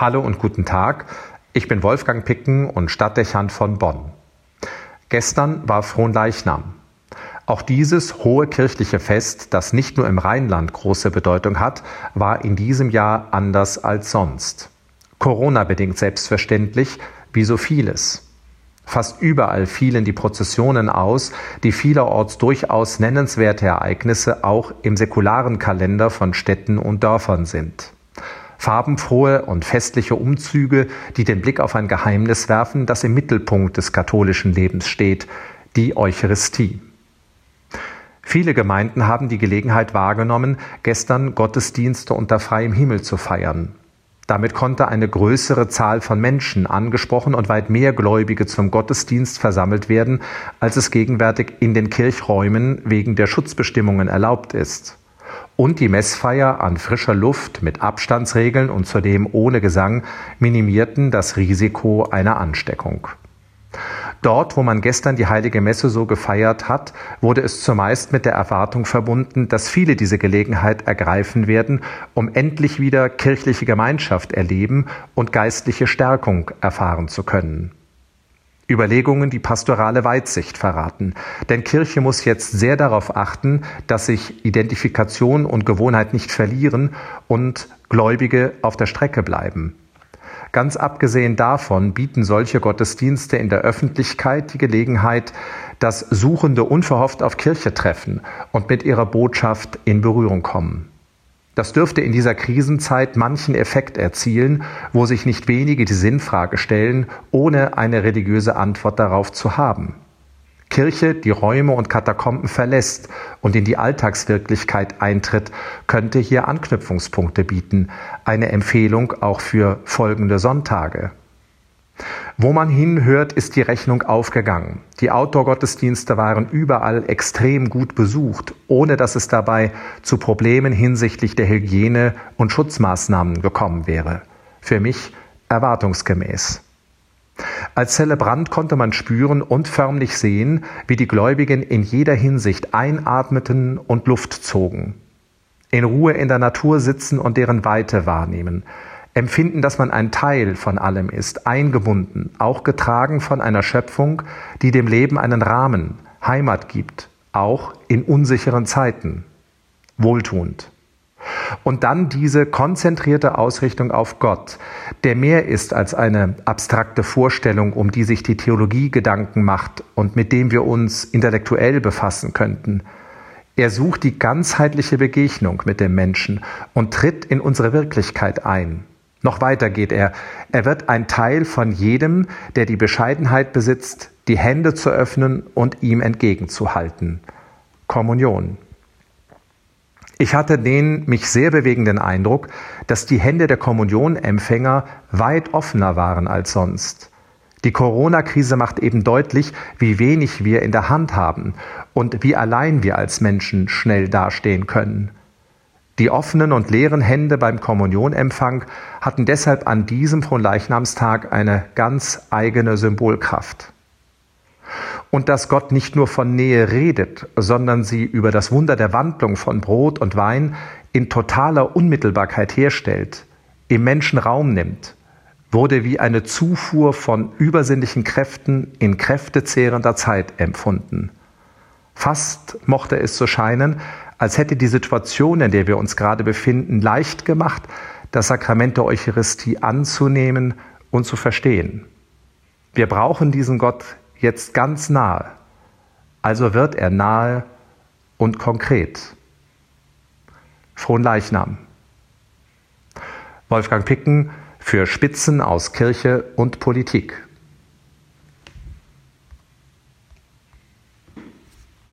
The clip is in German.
Hallo und guten Tag. Ich bin Wolfgang Picken und Stadtdechant von Bonn. Gestern war Fronleichnam. Auch dieses hohe kirchliche Fest, das nicht nur im Rheinland große Bedeutung hat, war in diesem Jahr anders als sonst. Corona bedingt selbstverständlich, wie so vieles. Fast überall fielen die Prozessionen aus, die vielerorts durchaus nennenswerte Ereignisse auch im säkularen Kalender von Städten und Dörfern sind farbenfrohe und festliche Umzüge, die den Blick auf ein Geheimnis werfen, das im Mittelpunkt des katholischen Lebens steht, die Eucharistie. Viele Gemeinden haben die Gelegenheit wahrgenommen, gestern Gottesdienste unter freiem Himmel zu feiern. Damit konnte eine größere Zahl von Menschen angesprochen und weit mehr Gläubige zum Gottesdienst versammelt werden, als es gegenwärtig in den Kirchräumen wegen der Schutzbestimmungen erlaubt ist und die Messfeier an frischer Luft mit Abstandsregeln und zudem ohne Gesang minimierten das Risiko einer Ansteckung. Dort, wo man gestern die heilige Messe so gefeiert hat, wurde es zumeist mit der Erwartung verbunden, dass viele diese Gelegenheit ergreifen werden, um endlich wieder kirchliche Gemeinschaft erleben und geistliche Stärkung erfahren zu können. Überlegungen, die pastorale Weitsicht verraten. Denn Kirche muss jetzt sehr darauf achten, dass sich Identifikation und Gewohnheit nicht verlieren und Gläubige auf der Strecke bleiben. Ganz abgesehen davon bieten solche Gottesdienste in der Öffentlichkeit die Gelegenheit, dass Suchende unverhofft auf Kirche treffen und mit ihrer Botschaft in Berührung kommen. Das dürfte in dieser Krisenzeit manchen Effekt erzielen, wo sich nicht wenige die Sinnfrage stellen, ohne eine religiöse Antwort darauf zu haben. Kirche, die Räume und Katakomben verlässt und in die Alltagswirklichkeit eintritt, könnte hier Anknüpfungspunkte bieten, eine Empfehlung auch für folgende Sonntage. Wo man hinhört, ist die Rechnung aufgegangen. Die Outdoor-Gottesdienste waren überall extrem gut besucht, ohne dass es dabei zu Problemen hinsichtlich der Hygiene und Schutzmaßnahmen gekommen wäre. Für mich erwartungsgemäß. Als Zelebrant konnte man spüren und förmlich sehen, wie die Gläubigen in jeder Hinsicht einatmeten und Luft zogen. In Ruhe in der Natur sitzen und deren Weite wahrnehmen empfinden, dass man ein Teil von allem ist, eingebunden, auch getragen von einer Schöpfung, die dem Leben einen Rahmen, Heimat gibt, auch in unsicheren Zeiten. Wohltuend. Und dann diese konzentrierte Ausrichtung auf Gott, der mehr ist als eine abstrakte Vorstellung, um die sich die Theologie Gedanken macht und mit dem wir uns intellektuell befassen könnten. Er sucht die ganzheitliche Begegnung mit dem Menschen und tritt in unsere Wirklichkeit ein. Noch weiter geht er. Er wird ein Teil von jedem, der die Bescheidenheit besitzt, die Hände zu öffnen und ihm entgegenzuhalten. Kommunion. Ich hatte den mich sehr bewegenden Eindruck, dass die Hände der Kommunionempfänger weit offener waren als sonst. Die Corona-Krise macht eben deutlich, wie wenig wir in der Hand haben und wie allein wir als Menschen schnell dastehen können. Die offenen und leeren Hände beim Kommunionempfang hatten deshalb an diesem Fronleichnamstag eine ganz eigene Symbolkraft. Und dass Gott nicht nur von Nähe redet, sondern sie über das Wunder der Wandlung von Brot und Wein in totaler Unmittelbarkeit herstellt, im Menschen Raum nimmt, wurde wie eine Zufuhr von übersinnlichen Kräften in kräftezehrender Zeit empfunden. Fast mochte es so scheinen, als hätte die Situation, in der wir uns gerade befinden, leicht gemacht, das Sakrament der Eucharistie anzunehmen und zu verstehen. Wir brauchen diesen Gott jetzt ganz nahe, also wird er nahe und konkret. Frohen Leichnam. Wolfgang Picken für Spitzen aus Kirche und Politik.